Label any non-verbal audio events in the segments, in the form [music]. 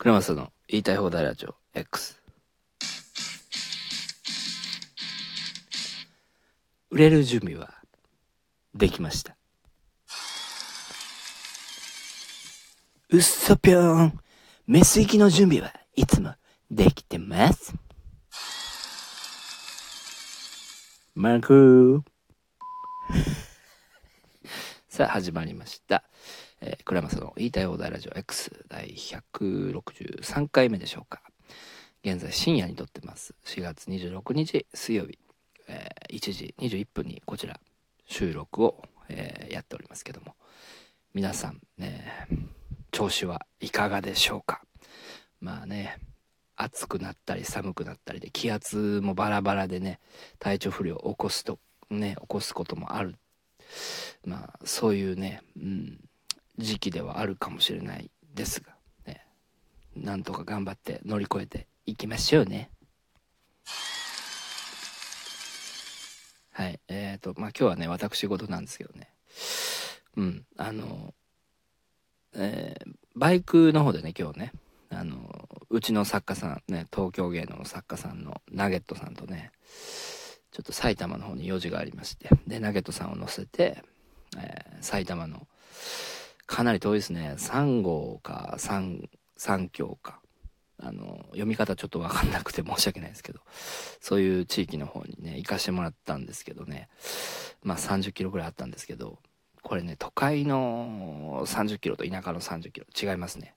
クラマスの言いたい放題ラジオ X。売れる準備はできました。うっそぴょーん。メス行きの準備はいつもできてます。マーク [laughs] さあ始まりました。えー、クラマスの言いたい放題ラジオ X 第163回目でしょうか。現在深夜に撮ってます。4月26日水曜日、えー1時21分にこちら収録を、えーやっておりますけども、皆さんね、調子はいかがでしょうか？まあね、暑くなったり寒くなったりで気圧もバラバラでね、体調不良を起こすと、ね、起こすこともある。まあそういうね、うん、時期ではあるかもしれないですが、ね、なんとか頑張って乗り越えていきましょうね。はい。えっ、と、まあ今日はね、私事なんですけどね。うん、あの、えーバイクの方でね、今日ね、あの、うちの作家さん、ね、東京芸能の作家さんのナゲットさんとね、ちょっと埼玉の方に用事がありまして、で、ナゲットさんを乗せて、えー埼玉の、かなり遠いですね、3号か3、3京か、あの、読み方ちょっとわかんなくて [laughs] 申し訳ないですけど、そういう地域の方にね、行かしてもらったんですけどね、まあ30キロぐらいあったんですけど、これね、都会の30キロと田舎の30キロ違いますね。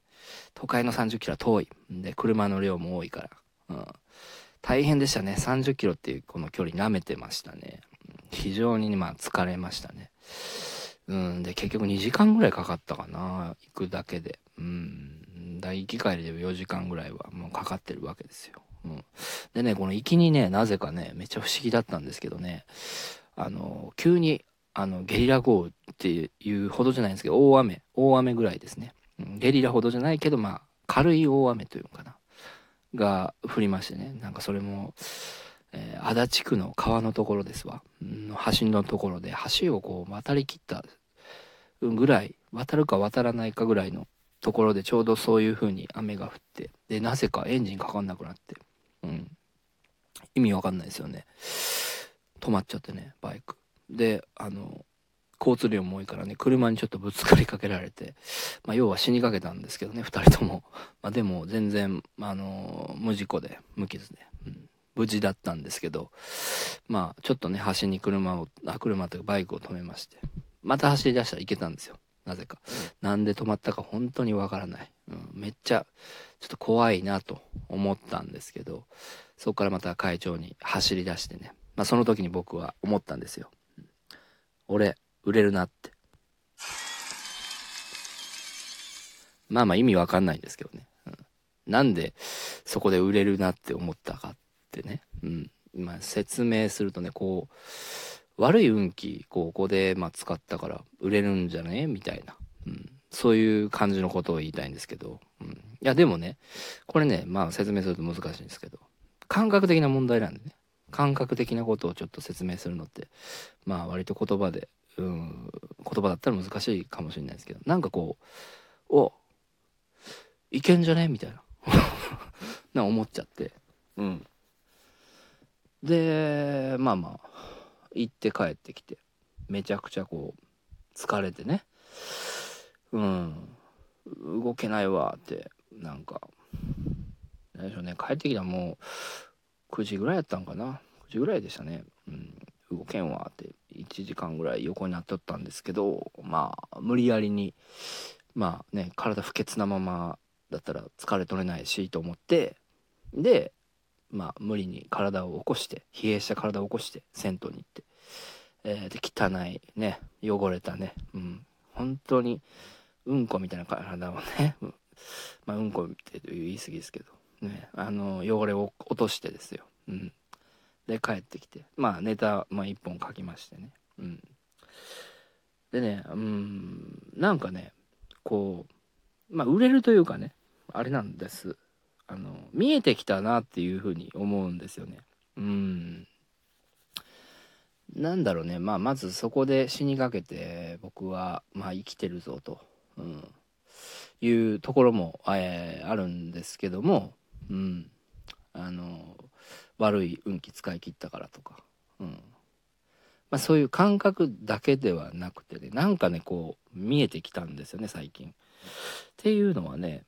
都会の30キロは遠い。で、車の量も多いから。うん。大変でしたね。30キロっていうこの距離舐めてましたね。非常にまあ疲れましたね。うん。で、結局2時間ぐらいかかったかな。行くだけで。うん。だ行き帰りで4時間ぐらいはもうかかってるわけですよ。うん。でね、この行きにね、なぜかね、めっちゃ不思議だったんですけどね、あの、急にあの、ゲリラ豪雨っていうほどじゃないんですけど、大雨、大雨ぐらいですね。うんゲリラほどじゃないけど、まあ、軽い大雨というのかな。が降りましてね。なんかそれも、えー足立区の川のところですわ。うん橋のところで、橋をこう渡りきったぐらい、渡るか渡らないかぐらいのところでちょうどそういう風に雨が降って、で、なぜかエンジンかかんなくなって、うん。意味わかんないですよね。止まっちゃってね、バイク。で、あの、交通量も多いからね、車にちょっとぶつかりかけられて、まあ、要は死にかけたんですけどね、二人とも。まあ、でも、全然、あの、無事故で、無傷で、うん、無事だったんですけど、まあ、ちょっとね、端に車を、あ、車というかバイクを止めまして、また走り出したらいけたんですよ。なぜか。なんで止まったか本当にわからない。うん、めっちゃ、ちょっと怖いなと思ったんですけど、そこからまた会長に走り出してね、まあ、その時に僕は思ったんですよ。俺、売れるなって。まあまあ意味わかんないんですけどね。うんなんでそこで売れるなって思ったかっってね。うん。まあ説明するとね、こう、悪い運気、ここでま使ったから売れるんじゃね？みたいな。うん。そういう感じのことを言いたいんですけど。うん。いやでもね、これね、まあ説明すると難しいんですけど、感覚的な問題なんでね。感覚的なことをちょっと説明するのって、まあ割と言葉で、うん、言葉だったら難しいかもしれないですけど、なんかこう、お、いけんじゃね？みたいな。[laughs] な思っちゃって。うん。で、まあまあ、行って帰ってきて、めちゃくちゃこう、疲れてね、うん、動けないわって、なんか、何でしょうね、帰ってきたらもう、9時ぐらいやったんかな。9時ぐらいでしたね、うん、動けんわって1時間ぐらい横になっとったんですけどまあ無理やりにまあね体不潔なままだったら疲れ取れないしと思ってでまあ無理に体を起こして冷えした体を起こして銭湯に行って、えーで汚いね汚れたねうん。本当にうんこみたいな体をね、[laughs] まあうんこって言い過ぎですけどね、あの汚れを落としてですよ、うん、で帰ってきてまあネタ、まあ、1本書きましてね、うん、でねうんなんかねこうまあ売れるというかねあれなんです。あの見えてきたなっていうふうに思うんですよね。うん。なんだろうね。まあまずそこで死にかけて僕はまあ生きてるぞと、うん、いうところも、えー、あるんですけども、うん、あの悪い運気使い切ったからとか、うん。まあ、そういう感覚だけではなくてね。なんかねこう見えてきたんですよね最近。っていうのはね。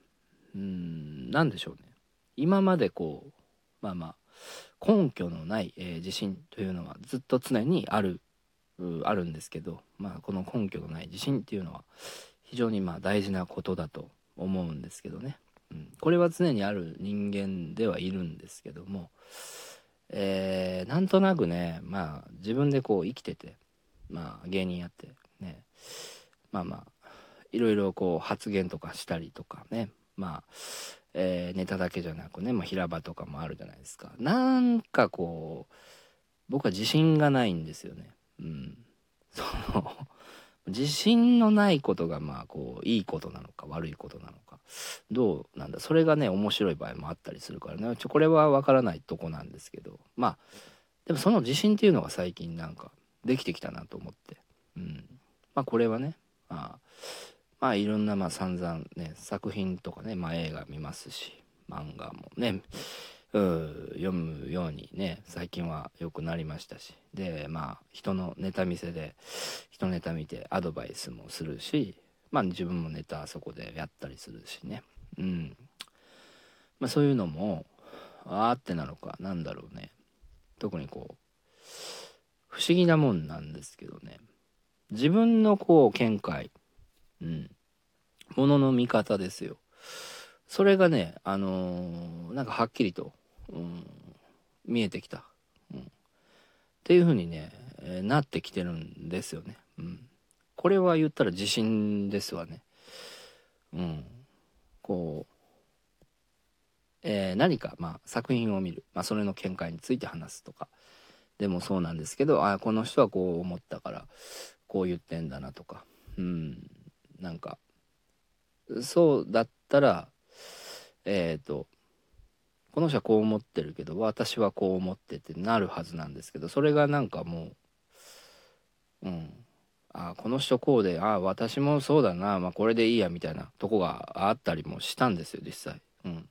うん。何でしょうね。今までこうまあまあ根拠のない、えー、自信というのはずっと常にあるあるんですけど、まあ、この根拠のない自信っていうのは非常にまあ大事なことだと思うんですけどね、うん、これは常にある人間ではいるんですけども、えー、なんとなくねまあ自分でこう生きててまあ芸人やってねまあまあいろいろこう発言とかしたりとかねまあ、えー、ネタだけじゃなくね、まあ、平場とかもあるじゃないですか。なんかこう僕は自信がないんですよね。うん。[laughs] その自信のないことがまあこういいことなのか悪いことなのか。どうなんだ。それがね面白い場合もあったりするからね。ちょこれは分からないとこなんですけど。まあでもその自信っていうのが最近なんかできてきたなと思って。うん。まあこれはねまあまあいろんなまあ散々ね作品とかね、まあ、映画見ますし漫画もね読むようにね最近は良くなりましたしでまあ人のネタ見せで人ネタ見てアドバイスもするしまあ自分もネタあそこでやったりするしね。うん。まあそういうのもあーってなのかなんだろうね。特にこう不思議なもんなんですけどね。自分のこう見解うん。ものの見方ですよ。それがね、あのー、なんかはっきりと、うん、見えてきた。うん。っていう風にね、えー、なってきてるんですよね。うん。これは言ったら自信ですわね。うん。こう、えー、何か、まあ、作品を見る。まあ、それの見解について話すとか。でもそうなんですけど、ああこの人はこう思ったから、こう言ってんだなとか。うん。なんかそうだったらえっ、ー、とこの人はこう思ってるけど私はこう思ってってなるはずなんですけどそれがなんかもううんあこの人こうでああ私もそうだな、まあ、これでいいやみたいなとこがあったりもしたんですよ実際。うん。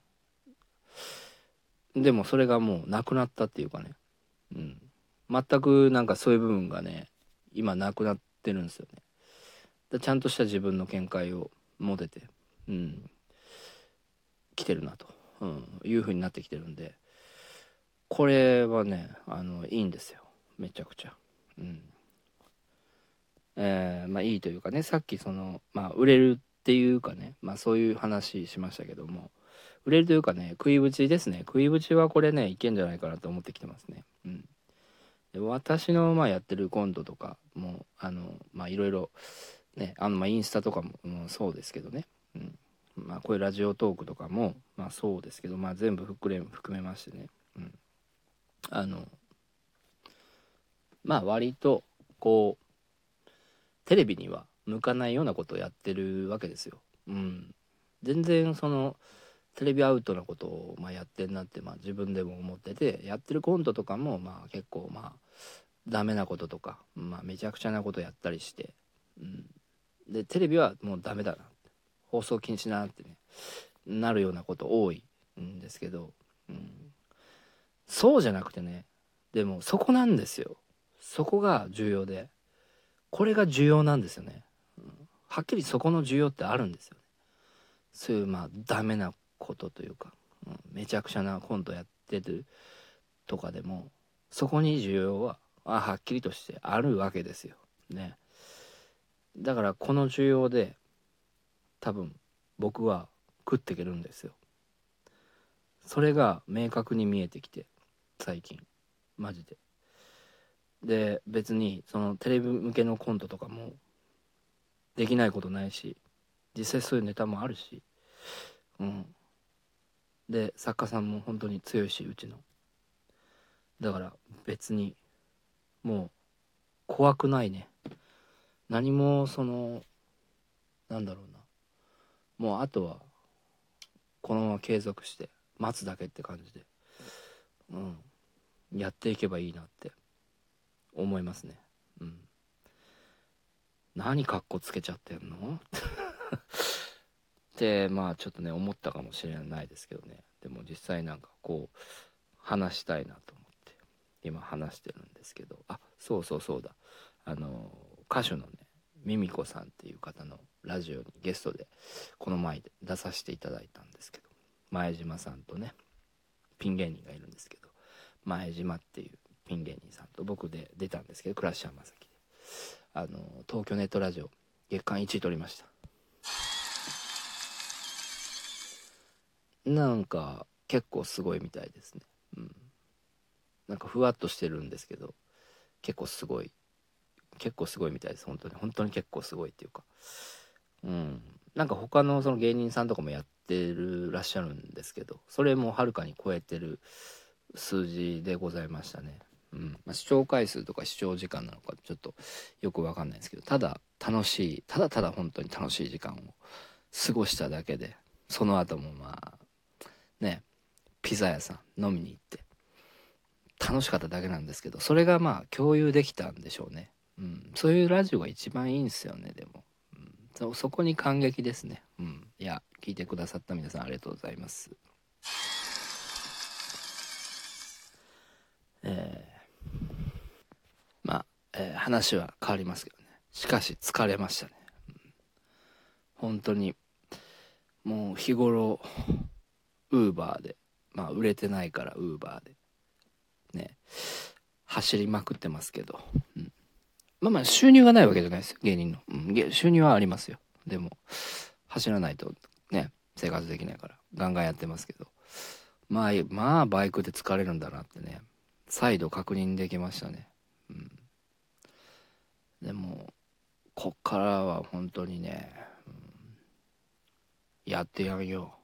でもそれがもうなくなったっていうかね。うん。全くなんかそういう部分がね今なくなってるんですよね。ちゃんとした自分の見解を持てて、うん、来てるなと、うん、いう風になってきてるんで。これはねあのいいんですよ。めちゃくちゃ。うん。えー、まあいいというかねさっきそのまあ売れるっていうかねまあそういう話しましたけども売れるというかね食いぶちですね。食いぶちはこれねいけんじゃないかなと思ってきてますね。うん、で私のまあやってるコントとかもあのまあいろいろね、あのまインスタとかも、うん、そうですけどね、うん。まあ、こういうラジオトークとかも、まあ、そうですけど、まあ、全部含め含めましてね、うん、あのまあ割とこうテレビには向かないようなことをやってるわけですよ。うん、全然そのテレビアウトなことをまあやってんなって、まあ、自分でも思っててやってるコントとかもまあ結構まあダメなこととか、まあ、めちゃくちゃなことやったりして、うん、でテレビはもうダメだな放送禁止なってね。なるようなこと多いんですけど、うん、そうじゃなくてね。でもそこなんですよ。そこが重要で。これが重要なんですよね、うん、はっきりそこの重要ってあるんですよね。そういうまあダメなことというか、うん、めちゃくちゃなコントやってるとかでもそこに需要ははっきりとしてあるわけですよ。ね。だからこの需要で多分僕は食っていけるんですよ。それが明確に見えてきて最近。マジで。で別にそのテレビ向けのコントとかもできないことないし実際そういうネタもあるしうん。で作家さんも本当に強いしうちの。だから別にもう怖くないね。何もそのなんだろうな。もうあとはこのまま継続して待つだけって感じで。うん。やっていけばいいなって。思いますね。うん。何かっこつけちゃってんの？[laughs] ってまあちょっとね思ったかもしれないですけどね。でも実際なんかこう話したいなと思って。今話してるんですけど。あそうそうそうだ。あの歌手のねミミコさんっていう方のラジオにゲストでこの前出させていただいたんですけど前島さんとねピン芸人がいるんですけど前島っていうピン芸人さんと僕で出たんですけどクラッシャーまさきで。あの東京ネットラジオ月間1位取りました。なんか結構すごいみたいですね。うん。なんかふわっとしてるんですけど結構すごい結構すごいみたいです本当に。本当に結構すごいっていうか。うん。なんか他のその芸人さんとかもやってるらっしゃるんですけどそれもはるかに超えてる数字でございましたね。うん。まあ、視聴回数とか視聴時間なのかちょっとよく分かんないですけどただ楽しいただただ本当に楽しい時間を過ごしただけでその後もまあねピザ屋さん飲みに行って楽しかっただけなんですけどそれがまあ共有できたんでしょうね、うん、そういうラジオが一番いいんですよねでも、うん、そそこに感激ですね。うん。いや聞いてくださった皆さんありがとうございます。えー、まあ、えー、話は変わりますけどね。しかし疲れましたね、うん、本当にもう日頃ウーバーでまあ売れてないからウーバーでね。走りまくってますけど、うん、まあまあ収入がないわけじゃないですよ芸人の、うん、収入はありますよ。でも走らないとね生活できないから。ガンガンやってますけど。まあまあバイクで疲れるんだなってね。再度確認できましたね。うん。でもこっからは本当にね、うん、やってやめよう。